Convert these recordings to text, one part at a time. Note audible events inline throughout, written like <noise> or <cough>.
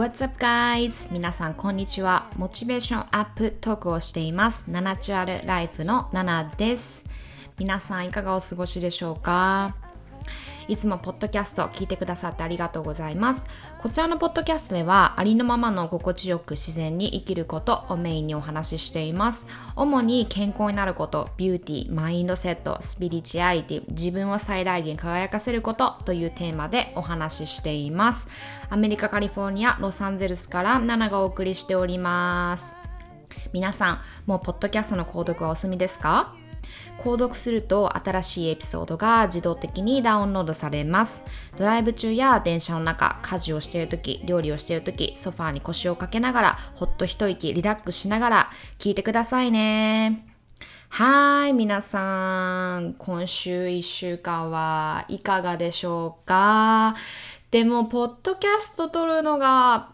What's up guys? 皆さんこんにちは。モチベーションアップトークをしています。ナナチュアルライフのナナです。皆さんいかがお過ごしでしょうか？いつもポッドキャスト聞いてくださってありがとうございます。こちらのポッドキャストではありのままの心地よく自然に生きることをメインにお話ししています。主に健康になること、ビューティー、マインドセット、スピリチュアリティ、自分を最大限輝かせることというテーマでお話ししています。アメリカ・カリフォルニア、ロサンゼルスからナナがお送りしております。皆さん、もうポッドキャストの購読はお済みですか？購読すると新しいエピソードが自動的にダウンロードされます。ドライブ中や電車の中、家事をしている時、料理をしている時、ソファーに腰をかけながら、ほっと一息リラックスしながら聞いてくださいね。はい、皆さん。今週1週間はいかがでしょうか？でも、ポッドキャスト撮るのが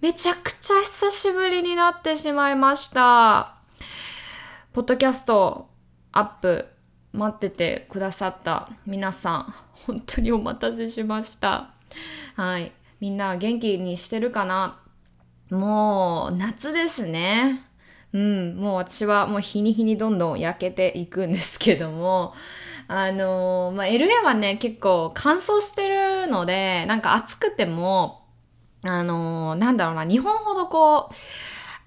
めちゃくちゃ久しぶりになってしまいました。ポッドキャストアップ待っててくださった皆さん、本当にお待たせしました。はい。みんな元気にしてるかな？もう夏ですね。うん、もう私はもう日に日にどんどん焼けていくんですけども、あのー、まあ、LA はね、結構乾燥してるので、なんか暑くても、あのー、なんだろうな、日本ほどこう、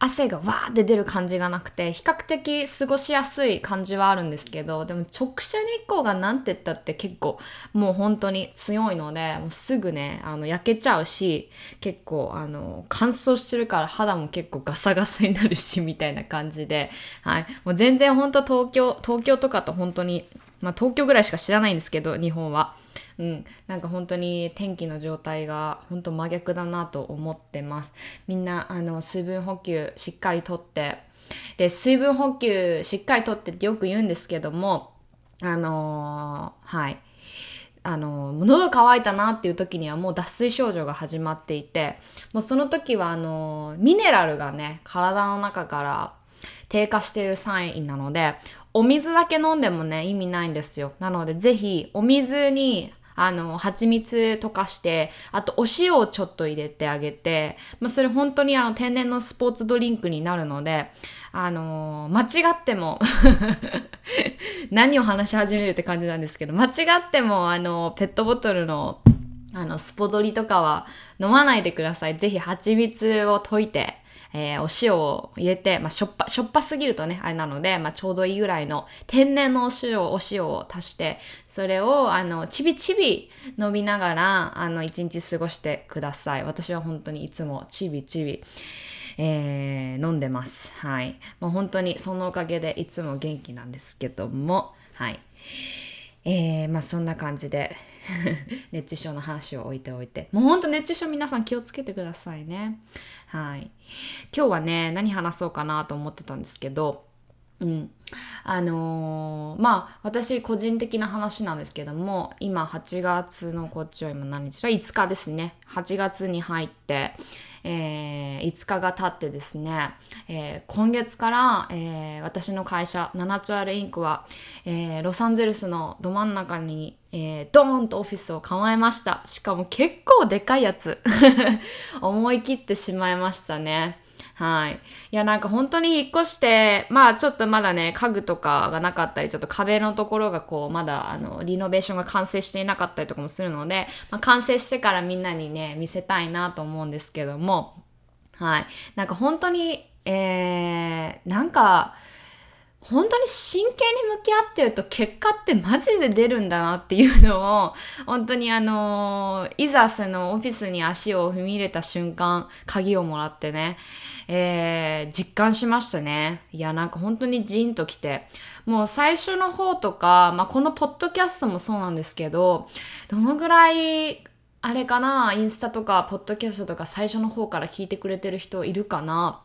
汗がわーって出る感じがなくて、比較的過ごしやすい感じはあるんですけど、でも直射日光がなんて言ったって結構もう本当に強いので、もうすぐね、あの焼けちゃうし、結構あの乾燥してるから肌も結構ガサガサになるし、みたいな感じで、はい。もう全然本当東京、東京とかと本当にまあ東京ぐらいしか知らないんですけど、日本は。うん。なんか本当に天気の状態が本当真逆だなと思ってます。みんな、あの、水分補給しっかりとって、で、水分補給しっかりとってってよく言うんですけども、あのー、はい。あの、喉乾いたなっていう時にはもう脱水症状が始まっていて、もうその時はあの、ミネラルがね、体の中から低下しているサインなので、お水だけ飲んでもね、意味ないんですよ。なので、ぜひ、お水に、あの、蜂蜜溶かして、あとお塩をちょっと入れてあげて、まあ、それ本当にあの、天然のスポーツドリンクになるので、あのー、間違っても <laughs> 何を話し始めるって感じなんですけど、間違っても、あの、ペットボトルの、あの、スポドリとかは飲まないでください。ぜひ蜂蜜を溶いて、えー、お塩を入れて、まあ、しょっぱ、しょっぱすぎるとね、あれなので、まあ、ちょうどいいぐらいの天然のお塩、お塩を足して、それを、あの、ちびちび飲みながら、あの、一日過ごしてください。私は本当にいつもちびちび、えー、飲んでます。はい。もう本当にそのおかげでいつも元気なんですけども、はい。えー、まあそんな感じで <laughs> 熱中症の話を置いておいて。もうほんと熱中症皆さん気をつけてくださいね。はい。今日はね、何話そうかなと思ってたんですけど、うん。あのー、まあ、私個人的な話なんですけども、今8月のこっちは今何日だ ?5 日ですね。8月に入って、えー、5日が経ってですね、えー、今月から、えー、私の会社、ナナチュラルインクは、え、ロサンゼルスのど真ん中に、え、ドーンとオフィスを構えました。しかも結構でかいやつ。<laughs> 思い切ってしまいましたね。はい。いや、なんか本当に引っ越して、まあちょっとまだね、家具とかがなかったり、ちょっと壁のところがこう、まだあの、リノベーションが完成していなかったりとかもするので、まあ、完成してからみんなにね、見せたいなと思うんですけども、はい。なんか本当に、えー、なんか、本当に真剣に向き合ってると結果ってマジで出るんだなっていうのを、本当にあのいざそのオフィスに足を踏み入れた瞬間、鍵をもらってね、えー、実感しましたね。いや、なんか本当にジーンと来て、もう最初の方とか、まあ、このポッドキャストもそうなんですけど、どのぐらいあれかなインスタとか、ポッドキャストとか最初の方から聞いてくれてる人いるかな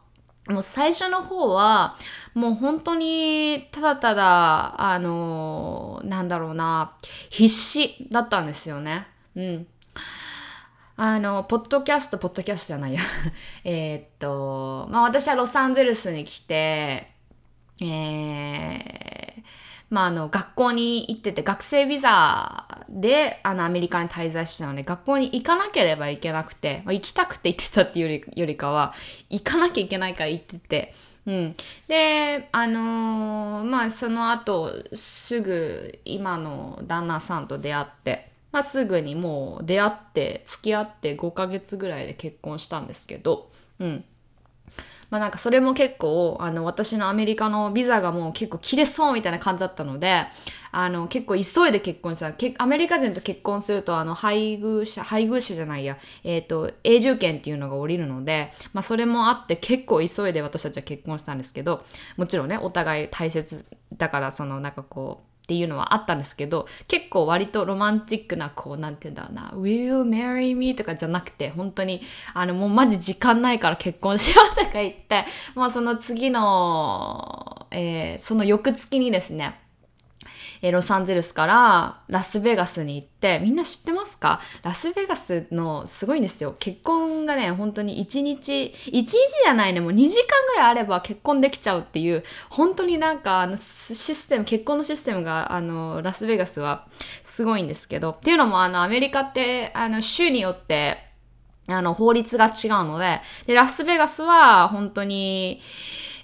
もう最初の方は、もう本当に、ただただ、あの、なんだろうな、必死だったんですよね。うん。あの、ポッドキャスト、ポッドキャストじゃないや。<laughs> えっと、まあ私はロサンゼルスに来て、えー、まあ、あの、学校に行ってて、学生ビザで、あの、アメリカに滞在してたので、学校に行かなければいけなくて、まあ、行きたくて行ってたっていうよりよりかは、行かなきゃいけないから行ってて、うん。で、あのー、まあ、その後、すぐ、今の旦那さんと出会って、まあ、すぐにもう出会って、付き合って5ヶ月ぐらいで結婚したんですけど、うん。まあなんかそれも結構、あの、私のアメリカのビザがもう結構切れそうみたいな感じだったので、あの、結構急いで結婚した。アメリカ人と結婚すると、あの、配偶者、配偶者じゃないや、えっ、ー、と、永住権っていうのが降りるので、まあそれもあって結構急いで私たちは結婚したんですけど、もちろんね、お互い大切だから、そのなんかこう、っていうのはあったんですけど、結構割とロマンチックな、こう、なんて言うんだろうな、Will you marry me? とかじゃなくて、本当に、あの、もうマジ時間ないから結婚しようとか言って、もうその次の、えー、その翌月にですね、えロサンゼルスからラスベガスに行って、みんな知ってますか？ラスベガスのすごいんですよ。結婚がね、本当に1日、1日じゃないね、もう2時間ぐらいあれば結婚できちゃうっていう、本当になんかあのシステム、結婚のシステムがあのラスベガスはすごいんですけど、っていうのもあのアメリカってあの州によってあの法律が違うので、で、ラスベガスは本当に、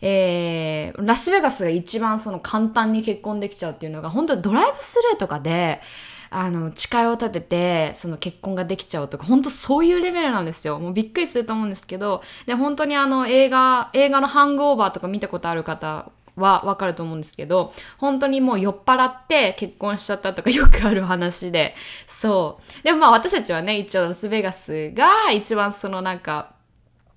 えー、ラスベガスが一番その簡単に結婚できちゃうっていうのが、本当ドライブスルーとかで、あの、誓いを立てて、その結婚ができちゃうとか、本当そういうレベルなんですよ。もうびっくりすると思うんですけど、で、本当にあの、映画、映画のハングオーバーとか見たことある方はわかると思うんですけど、本当にもう酔っ払って結婚しちゃったとかよくある話で、そう。でもまあ私たちはね、一応ラスベガスが一番そのなんか、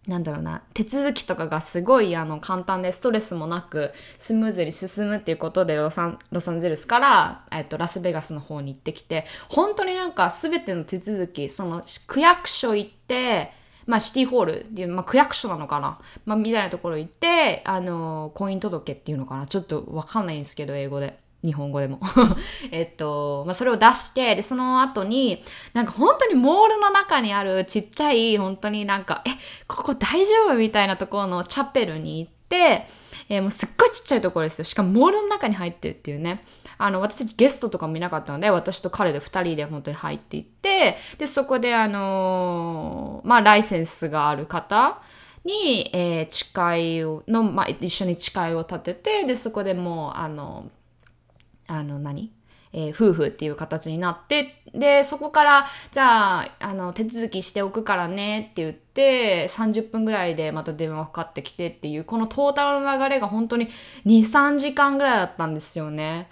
なんだろうな、手続きとかがすごいあの簡単でストレスもなくスムーズに進むっていうことでロサンロサンゼルスから、えっと、ラスベガスの方に行ってきて、本当になんか全ての手続き、その区役所行って、まあシティホールっていう、まあ区役所なのかな。まあみたいなところ行って、あの、婚姻届っていうのかな。ちょっとわかんないんですけど、英語で。日本語でも <laughs> えっと、まあ、それを出して、で、その後に、なんか本当にモールの中にあるちっちゃい、本当になんか、え、ここ大丈夫みたいなところのチャペルに行って、えー、もうすっごいちっちゃいところですよ。しかもモールの中に入ってるっていうね。あの、私たちゲストとかもいなかったので、私と彼で二人で本当に入っていって、で、そこであのー、まあ、ライセンスがある方、に、えー、誓い、の、まあ、一緒に誓いを立てて、で、そこでもう、あの、あの何、えー、夫婦っていう形になって、で、そこから、じゃあ、あの、手続きしておくからねって言って、30分ぐらいでまた電話かかってきてっていう、このトータルの流れが本当に2、3時間ぐらいだったんですよね。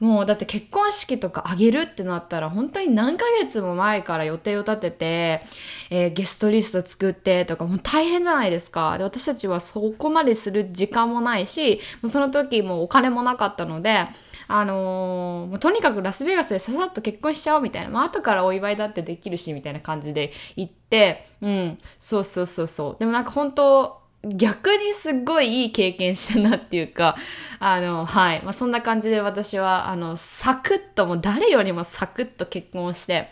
もうだって結婚式とかあげるってなったら本当に何ヶ月も前から予定を立てて、えー、ゲストリスト作ってとかもう大変じゃないですか。で、私たちはそこまでする時間もないし、もうその時もお金もなかったので、あのー、とにかくラスベガスでささっと結婚しちゃおうみたいな、まあ後からお祝いだってできるしみたいな感じで行って、うん、そうそうそうそう。でもなんか本当逆にすっごいいい経験したなっていうか、あの、はい。まあ、そんな感じで私は、あの、サクッと、もう誰よりもサクッと結婚して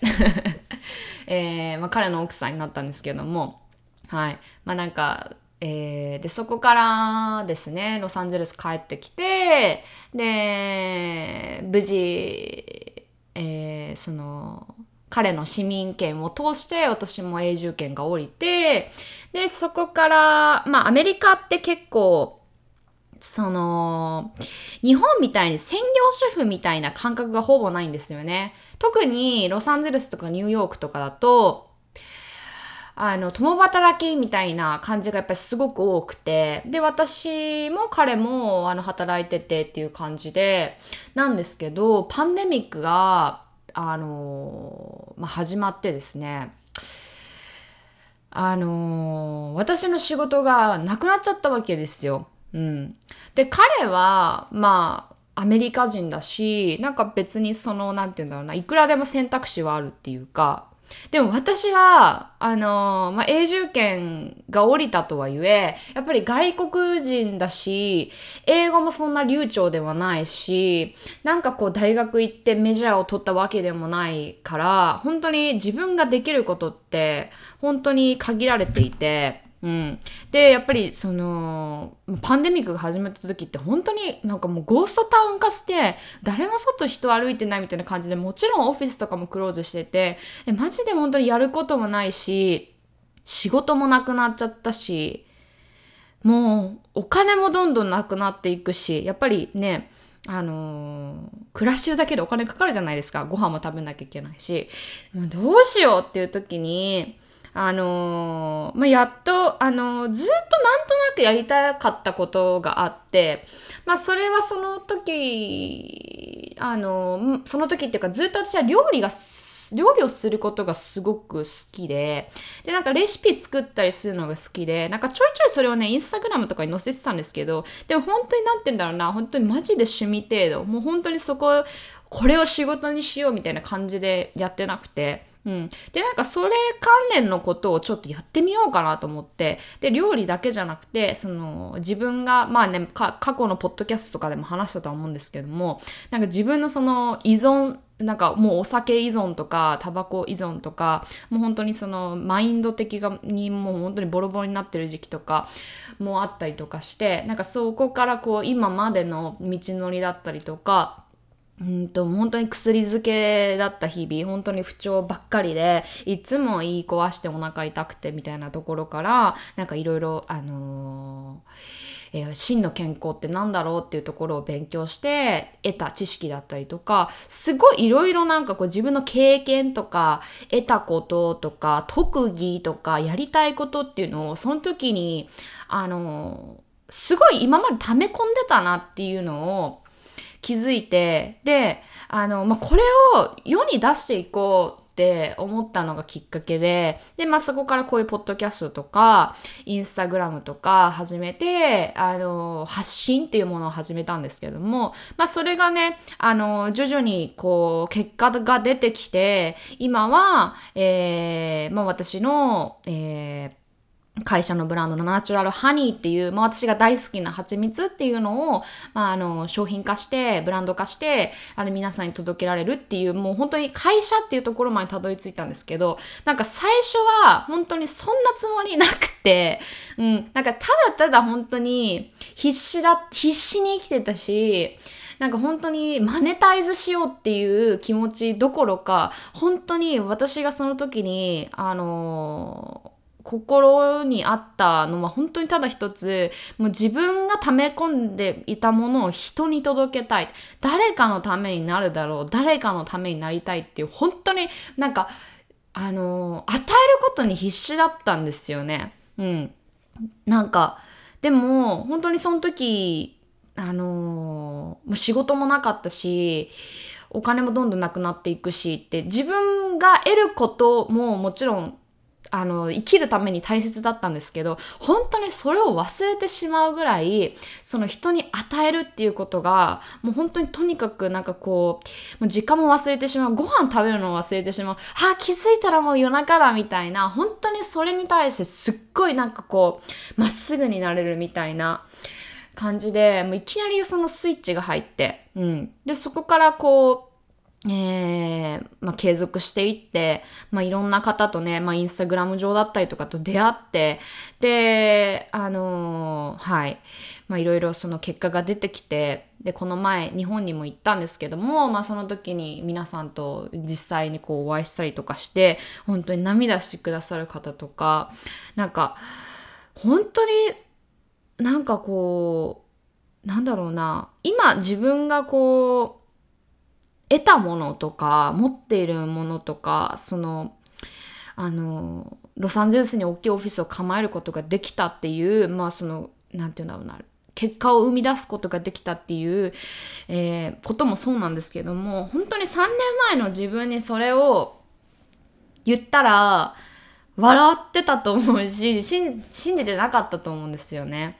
<laughs> えー、まあ、彼の奥さんになったんですけども、はい。まあ、なんか、えー、で、そこからですね、ロサンゼルス帰ってきて、で、無事、えー、その、彼の市民権を通して私も永住権が降りて、で、そこから、まあアメリカって結構、その、日本みたいに専業主婦みたいな感覚がほぼないんですよね。特にロサンゼルスとかニューヨークとかだと、あの、共働きみたいな感じがやっぱりすごく多くて、で、私も彼も、あの、働いててっていう感じで、なんですけど、パンデミックが、あのまあ、始まってですね、あの私の仕事がなくなっちゃったわけですよ。うん。で、彼は、まあ、アメリカ人だし、なんか別にその、なんて言うんだろうな、いくらでも選択肢はあるっていうか、でも私は、あのー、まあ、永住権が降りたとはいえ、やっぱり外国人だし、英語もそんな流暢ではないし、なんかこう大学行ってメジャーを取ったわけでもないから、本当に自分ができることって、本当に限られていて、うん。で、やっぱりその、パンデミックが始まった時って本当になんかもうゴーストタウン化して、誰も外人歩いてないみたいな感じで、もちろんオフィスとかもクローズしてて、でマジで本当にやることもないし、仕事もなくなっちゃったし、もうお金もどんどんなくなっていくし、やっぱりね、あのー、暮らしてるだけでお金かかるじゃないですか。ご飯も食べなきゃいけないし。もうどうしようっていう時に、あのー、まあ、やっと、あのー、ずっとなんとなくやりたかったことがあって、まあ、それはその時、あのー、その時っていうかずっと私は料理が料理をすることがすごく好きで、で、なんかレシピ作ったりするのが好きで、なんかちょいちょいそれをね、インスタグラムとかに載せてたんですけど、でも本当になんて言うんだろうな、本当にマジで趣味程度、もう本当にそこ、これを仕事にしようみたいな感じでやってなくて、うん。で、なんかそれ関連のことをちょっとやってみようかなと思って、で、料理だけじゃなくて、その、自分が、まあね、過去のポッドキャストとかでも話したとは思うんですけども、なんか自分のその依存、なんかもうお酒依存とか、タバコ依存とか、もう本当にそのマインド的にもう本当にボロボロになってる時期とかもあったりとかして、なんかそこからこう今までの道のりだったりとか、うんと、本当に薬漬けだった日々、本当に不調ばっかりで、いつも言い壊してお腹痛くてみたいなところから、なんかいろいろ、あのー、えー、真の健康って何だろうっていうところを勉強して得た知識だったりとか、すごいいろいろなんかこう自分の経験とか、得たこととか、特技とか、やりたいことっていうのを、その時に、あのー、すごい今まで溜め込んでたなっていうのを、気づいて、で、あの、まあ、これを世に出していこうって思ったのがきっかけで、で、まあ、そこからこういうポッドキャストとか、インスタグラムとか始めて、あの、発信っていうものを始めたんですけれども、まあ、それがね、あの、徐々にこう、結果が出てきて、今は、えー、まあ、私の、えー、会社のブランドのナチュラルハニーっていう、まあ私が大好きな蜂蜜っていうのを、まああの、商品化して、ブランド化して、あの皆さんに届けられるっていう、もう本当に会社っていうところまでたどり着いたんですけど、なんか最初は本当にそんなつもりなくて、うん、なんかただただ本当に必死だ、必死に生きてたし、なんか本当にマネタイズしようっていう気持ちどころか、本当に私がその時に、あの心にあったのは本当にただ一つ、もう自分が溜め込んでいたものを人に届けたい。誰かのためになるだろう。誰かのためになりたいっていう、本当になんか、あの、与えることに必死だったんですよね。うん。なんか、でも、本当にその時、あのー、仕事もなかったし、お金もどんどんなくなっていくしって、自分が得ることももちろんあの、生きるために大切だったんですけど、本当にそれを忘れてしまうぐらい、その人に与えるっていうことが、もう本当にとにかくなんかこう、もう時間も忘れてしまう、ご飯食べるのを忘れてしまう、はあ、気づいたらもう夜中だみたいな、本当にそれに対してすっごいなんかこう、まっすぐになれるみたいな、感じで、もういきなりそのスイッチが入って、うん。で、そこからこう、えー、まあ、継続していって、まあ、いろんな方とね、まあ、インスタグラム上だったりとかと出会って、で、あのー、はい。まあ、いろいろその結果が出てきて、で、この前、日本にも行ったんですけども、まあ、その時に皆さんと実際にこうお会いしたりとかして、本当に涙してくださる方とか、なんか、本当になんかこう、なんだろうな、今自分がこう、得たものとか、持っているものとか、その、あの、ロサンゼルスに大きいオフィスを構えることができたっていう、まあその、なんていうんだろうな、結果を生み出すことができたっていう、えー、こともそうなんですけども、本当に3年前の自分にそれを言ったら、笑ってたと思うし、信じてなかったと思うんですよね。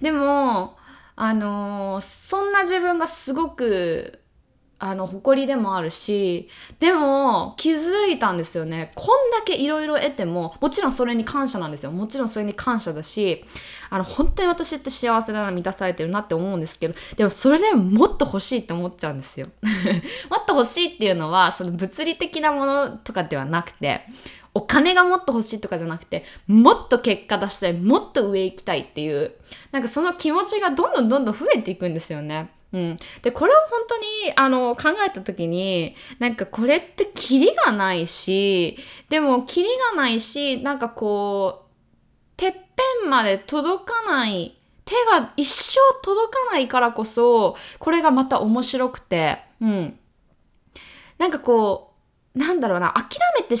でも、あのー、そんな自分がすごくあの、誇りでもあるし、でも、気づいたんですよね。こんだけいろいろ得ても、もちろんそれに感謝なんですよ。もちろんそれに感謝だし、あの、本当に私って幸せだな、満たされてるなって思うんですけど、でもそれでももっと欲しいって思っちゃうんですよ。<laughs> もっと欲しいっていうのは、その物理的なものとかではなくて、お金がもっと欲しいとかじゃなくて、もっと結果出したい、もっと上行きたいっていう、なんかその気持ちがどんどんどんどん増えていくんですよね。うん。で、これを本当に、あの、考えた時に、なんかこれってキリがないし、でもキリがないし、なんかこう、てっぺんまで届かない、手が一生届かないからこそ、これがまた面白くて、うん。なんかこう、なんだろうな、諦めて、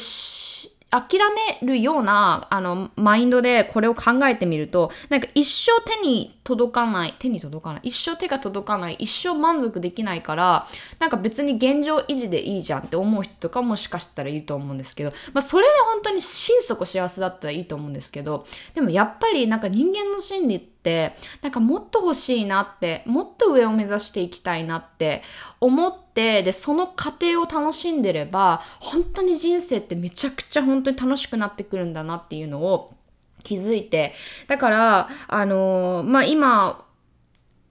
諦めるような、あの、マインドでこれを考えてみると、なんか一生手に届かない、手に届かない、一生手が届かない、一生満足できないから、なんか別に現状維持でいいじゃんって思う人とかもしかしたらいると思うんですけど、まあそれで本当に心底幸せだったらいいと思うんですけど、でもやっぱりなんか人間の心理って、なんかもっと欲しいなって、もっと上を目指していきたいなって思って、で、その過程を楽しんでれば、本当に人生ってめちゃくちゃ本当に楽しくなってくるんだなっていうのを気づいて、だから、あのー、まあ、今、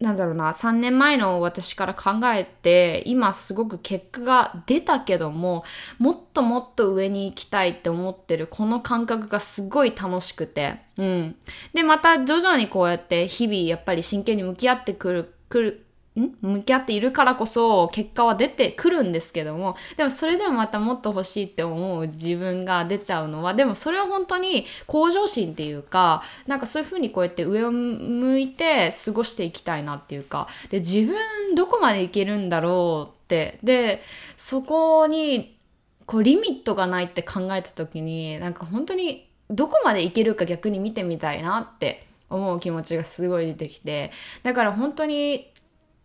なんだろうな、3年前の私から考えて、今すごく結果が出たけども、もっともっと上に行きたいって思ってるこの感覚がすごい楽しくて、うん。で、また徐々にこうやって日々やっぱり真剣に向き合ってくる、くる、ん？向き合っているからこそ結果は出てくるんですけども。でもそれでもまたもっと欲しいって思う自分が出ちゃうのはでもそれは本当に向上心っていうかなんかそういうふうにこうやって上を向いて過ごしていきたいなっていうか。で自分どこまでいけるんだろうって。でそこにこうリミットがないって考えた時になんか本当にどこまでいけるか逆に見てみたいなって思う気持ちがすごい出てきて。だから本当に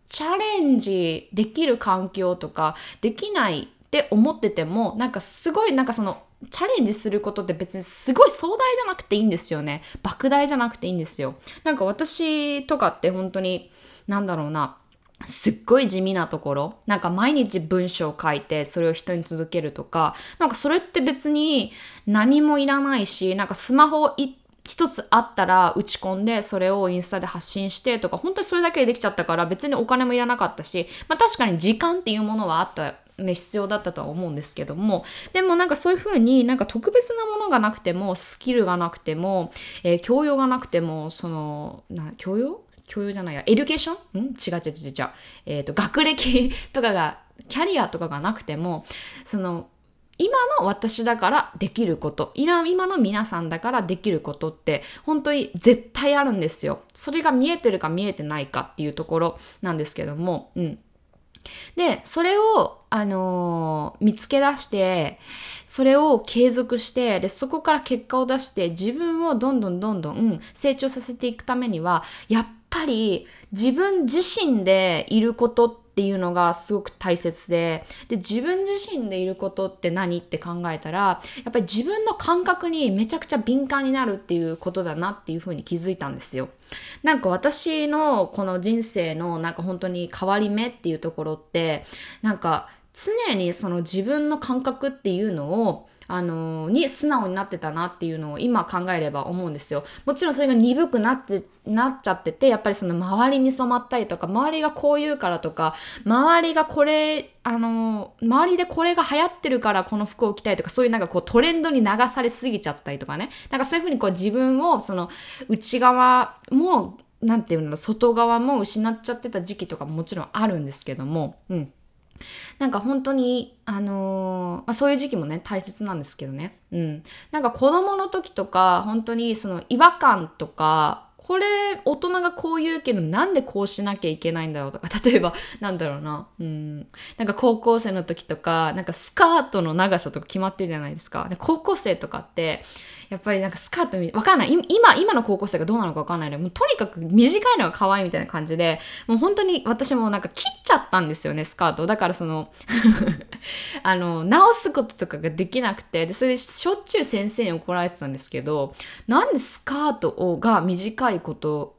チャレンジできる環境とかできないって思っててもなんかすごいなんかそのチャレンジすることって別にすごい壮大じゃなくていいんですよね。莫大じゃなくていいんですよ。なんか私とかって本当になんだろうな。すっごい地味なところ。なんか毎日文章を書いてそれを人に届けるとか、なんかそれって別に何もいらないし、なんかスマホ一一つあったら打ち込んで、それをインスタで発信してとか、本当にそれだけでできちゃったから別にお金もいらなかったし、まあ確かに時間っていうものはあったね、必要だったとは思うんですけども、でもなんかそういう風になんか特別なものがなくても、スキルがなくても、えー、教養がなくても、その、な、教養？教養じゃないや、 education ん？違う違う違う違う。えっ、ー、と、学歴とかが、キャリアとかがなくても、その、今の私だからできること、今の皆さんだからできることって本当に絶対あるんですよ。それが見えてるか見えてないかっていうところなんですけども、うん。で、それを、あのー、見つけ出して、それを継続して、で、そこから結果を出して、自分をどんどんどんどん成長させていくためには、やっぱり自分自身でいることってっていうのがすごく大切で、で、自分自身でいることって何って考えたら、やっぱり自分の感覚にめちゃくちゃ敏感になるっていうことだなっていうふうに気づいたんですよ。なんか私のこの人生のなんか本当に変わり目っていうところって、なんか常にその自分の感覚っていうのをあの、に素直になってたなっていうのを今考えれば思うんですよ。もちろんそれが鈍くなって、なっちゃってて、やっぱりその周りに染まったりとか、周りがこう言うからとか、周りがこれ、あの、周りでこれが流行ってるからこの服を着たいとか、そういうなんかこうトレンドに流されすぎちゃったりとかね。なんかそういうふうにこう自分をその内側も、なんていうの、外側も失っちゃってた時期とかももちろんあるんですけども、うん。なんか本当に、あのー、まあ、そういう時期もね、大切なんですけどね。うん。なんか子供の時とか、本当にその違和感とか、これ、大人がこう言うけど、なんでこうしなきゃいけないんだろうとか、<laughs> 例えば、なんだろうな、うん、なんか高校生の時とか、なんかスカートの長さとか決まってるじゃないですか。で高校生とかって、やっぱりなんかスカートみわかんない。今、今の高校生がどうなのかわかんないで、もうとにかく短いのが可愛いみたいな感じで、もう本当に私もなんか切っちゃったんですよね、スカート。だからその <laughs> あの、直すこととかができなくて、で、それでしょっちゅう先生に怒られてたんですけど、なんでスカートをが短いこと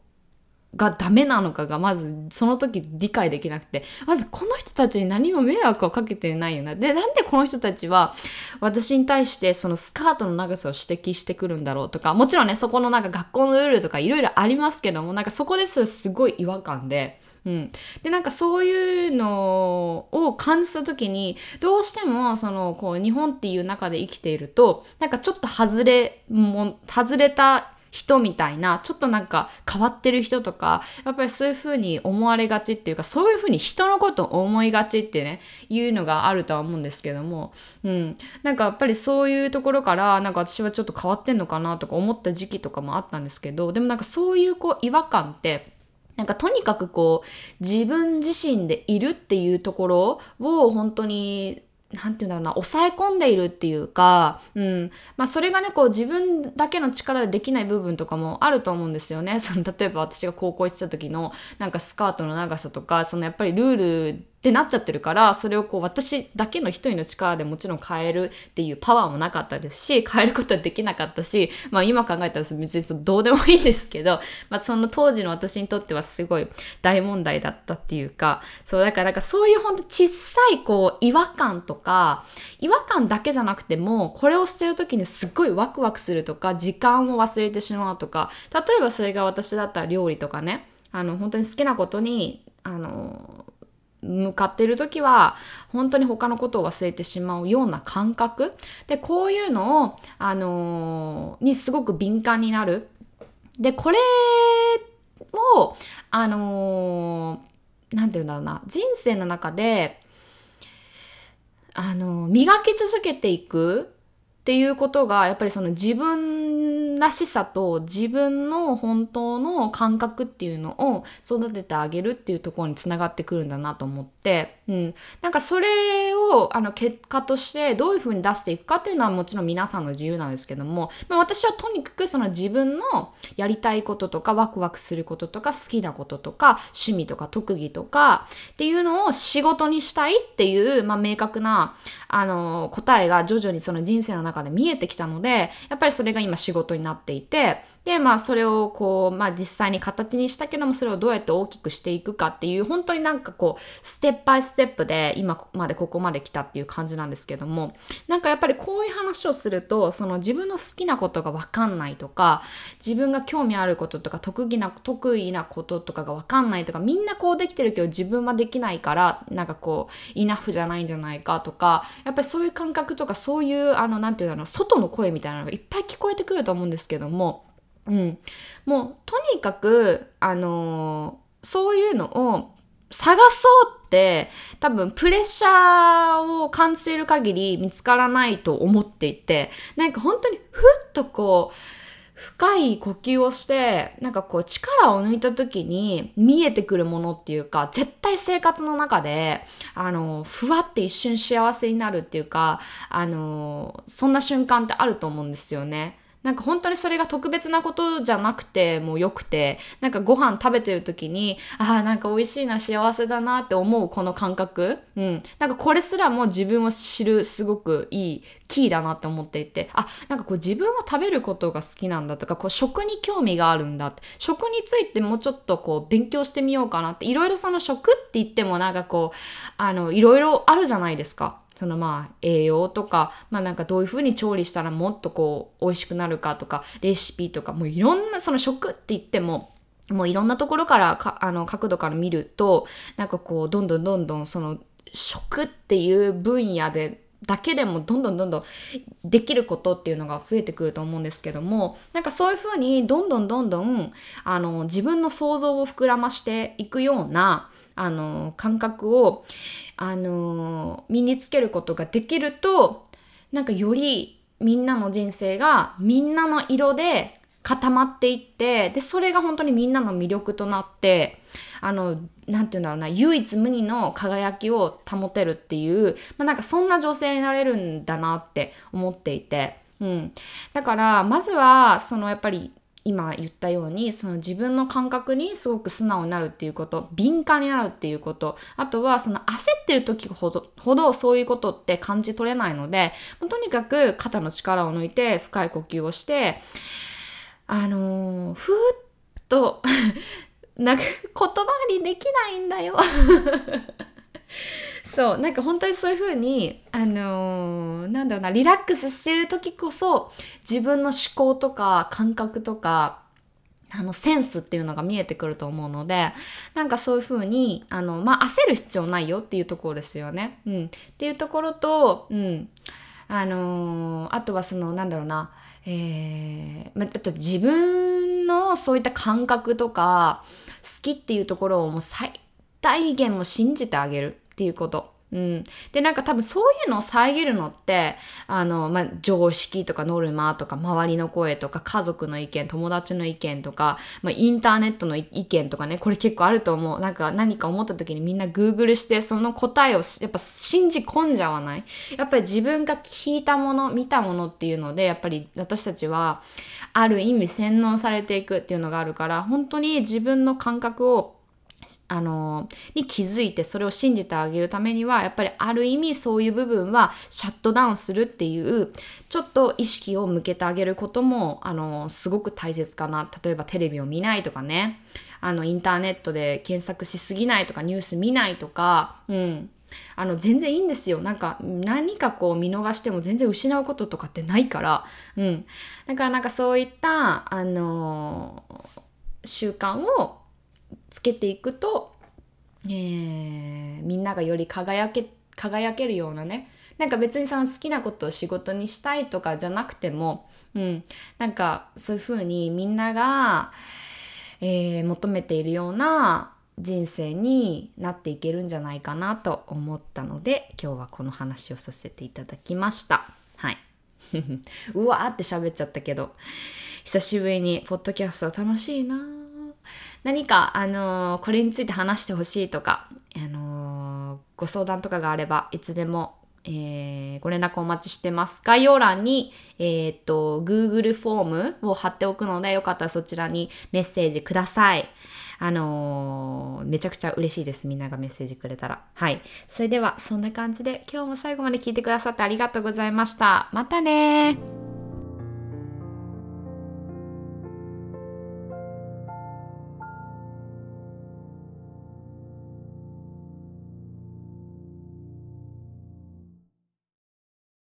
がダメなのかがまずその時理解できなくて、まずこの人たちに何も迷惑をかけてないよな。で、なんでこの人たちは私に対してそのスカートの長さを指摘してくるんだろうとか、もちろんね、そこのなんか学校のルールとかいろいろありますけども、なんかそこですすごい違和感で、うん。で、なんかそういうのを感じた時に、どうしても、その、こう、日本っていう中で生きていると、なんかちょっと外れ、も、外れた人みたいな、ちょっとなんか変わってる人とか、やっぱりそういう風に思われがちっていうか、そういう風に人のことを思いがちってね、いうのがあるとは思うんですけども、うん。なんかやっぱりそういうところから、なんか私はちょっと変わってんのかなとか思った時期とかもあったんですけど、でもなんかそういうこう違和感って、なんかとにかくこう自分自身でいるっていうところを本当になんて言うんだろうな、抑え込んでいるっていうか、うん。まあそれがね、こう自分だけの力でできない部分とかもあると思うんですよね。その例えば私が高校行ってた時のなんかスカートの長さとか、そのやっぱりルールってなっちゃってるから、それをこう私だけの一人の力でもちろん変えるっていうパワーもなかったですし、変えることはできなかったし、まあ今考えたら別にどうでもいいんですけど、まあその当時の私にとってはすごい大問題だったっていうか、そうだからなんかそういうほんと小さいこう違和感とか、違和感だけじゃなくても、これをしてる時にすっごいワクワクするとか、時間を忘れてしまうとか、例えばそれが私だったら料理とかね、あの本当に好きなことにあの向かっている時は本当に他のことを忘れてしまうような感覚。でこういうのを、あのー、にすごく敏感になる。でこれをあのー、て言うんだろうな。人生の中であのー、磨き続けていくっていうことがやっぱりその自分らしさと自分の本当の感覚っていうのを育ててあげるっていうところにつながってくるんだなと思って、うん。なんかそれをあの結果としてどういうふうに出していくかっていうのはもちろん皆さんの自由なんですけども、まあ、私はとにかくその自分のやりたいこととかワクワクすることとか好きなこととか趣味とか特技とかっていうのを仕事にしたいっていう、まあ、明確なあの答えが徐々にその人生の中で見えてきたので、やっぱりそれが今仕事になっていて、で、まあそれをこう、まあ実際に形にしたけども、それをどうやって大きくしていくかっていう、本当になんかこう、ステップバイステップで今までここまで来たっていう感じなんですけども、なんかやっぱりこういう話をすると、その自分の好きなことがわかんないとか、自分が興味あることとか、得意な、得意なこととかがわかんないとか、みんなこうできてるけど自分はできないから、なんかこう、イナフじゃないんじゃないかとか、やっぱりそういう感覚とか、そういう、あの、なんていうの、外の声みたいなのがいっぱい聞こえてくると思うんですけども、うん。もう、とにかく、あのー、そういうのを探そうって、多分プレッシャーを感じている限り見つからないと思っていて、なんか本当にふっとこう、深い呼吸をして、なんかこう力を抜いた時に見えてくるものっていうか、絶対生活の中で、あの、ふわって一瞬幸せになるっていうか、あの、そんな瞬間ってあると思うんですよね。なんか本当にそれが特別なことじゃなくてもう良くて、なんかご飯食べてる時に、ああ、なんか美味しいな、幸せだなって思うこの感覚。うん。なんかこれすらも自分を知るすごくいいキーだなって思っていて、あ、なんかこう自分は食べることが好きなんだとか、こう食に興味があるんだって、食についてもうちょっとこう勉強してみようかなって、いろいろその食って言ってもなんかこう、あの、いろいろあるじゃないですか。そのまあ栄養とか、まあなんかどういう風に調理したらもっとこう美味しくなるかとか、レシピとか、もういろんなその食って言っても、もういろんなところからか、あの角度から見ると、なんかこうどんどんどんどんその食っていう分野でだけでもどんどんどんどんできることっていうのが増えてくると思うんですけどもなんかそういうふうにどんどんどんどんあの自分の想像を膨らましていくようなあの感覚をあの身につけることができるとなんかよりみんなの人生がみんなの色で固まっていってでそれが本当にみんなの魅力となってあのなんて言うんだろうな唯一無二の輝きを保てるっていう、まあ、なんかそんな女性になれるんだなって思っていて。うん、だからまずはそのやっぱり今言ったようにその自分の感覚にすごく素直になるっていうこと敏感になるっていうことあとはその焦ってる時ほどほどそういうことって感じ取れないのでとにかく肩の力を抜いて深い呼吸をしてあのー、ふーっと <laughs> なんか言葉にできないんだよ。そうなんか本当にそういう風にあのー、なんだろうなリラックスしてる時こそ自分の思考とか感覚とかあの、センスっていうのが見えてくると思うので、なんかそういう風に、あの、まあ、焦る必要ないよっていうところですよね。うん。っていうところと、うん。あのー、あとはその、なんだろうな、えー、まあ、あと自分のそういった感覚とか、好きっていうところをもう最大限も信じてあげるっていうこと。うん。で、なんか多分そういうのを遮るのって、あの、まあ、常識とかノルマとか周りの声とか家族の意見、友達の意見とか、まあ、インターネットの意見とかね、これ結構あると思う。なんか何か思った時にみんな Google してその答えをやっぱ信じ込んじゃわない？やっぱり自分が聞いたもの、見たものっていうので、やっぱり私たちはある意味洗脳されていくっていうのがあるから、本当に自分の感覚をあの、に気づいてそれを信じてあげるためには、やっぱりある意味そういう部分はシャットダウンするっていう、ちょっと意識を向けてあげることも、あの、すごく大切かな。例えばテレビを見ないとかね、あの、インターネットで検索しすぎないとか、ニュース見ないとか、うん。あの、全然いいんですよ。なんか、何かこう見逃しても全然失うこととかってないから、うん。だからなんかそういった、あの習慣をつけていくと、えー、みんながより輝け輝けるようなねなんか別にその好きなことを仕事にしたいとかじゃなくても、うん、なんかそういうふうにみんなが、えー、求めているような人生になっていけるんじゃないかなと思ったので今日はこの話をさせていただきました。はい。<laughs> うわーって喋っちゃったけど久しぶりにポッドキャスト楽しいな何か、あのー、これについて話してほしいとか、あのー、ご相談とかがあれば、いつでも、えー、ご連絡お待ちしてます。概要欄に、えっと、Google フォームを貼っておくので、よかったらそちらにメッセージください。あのめちゃくちゃ嬉しいです。みんながメッセージくれたら。はい。それでは、そんな感じで、今日も最後まで聞いてくださってありがとうございました。またね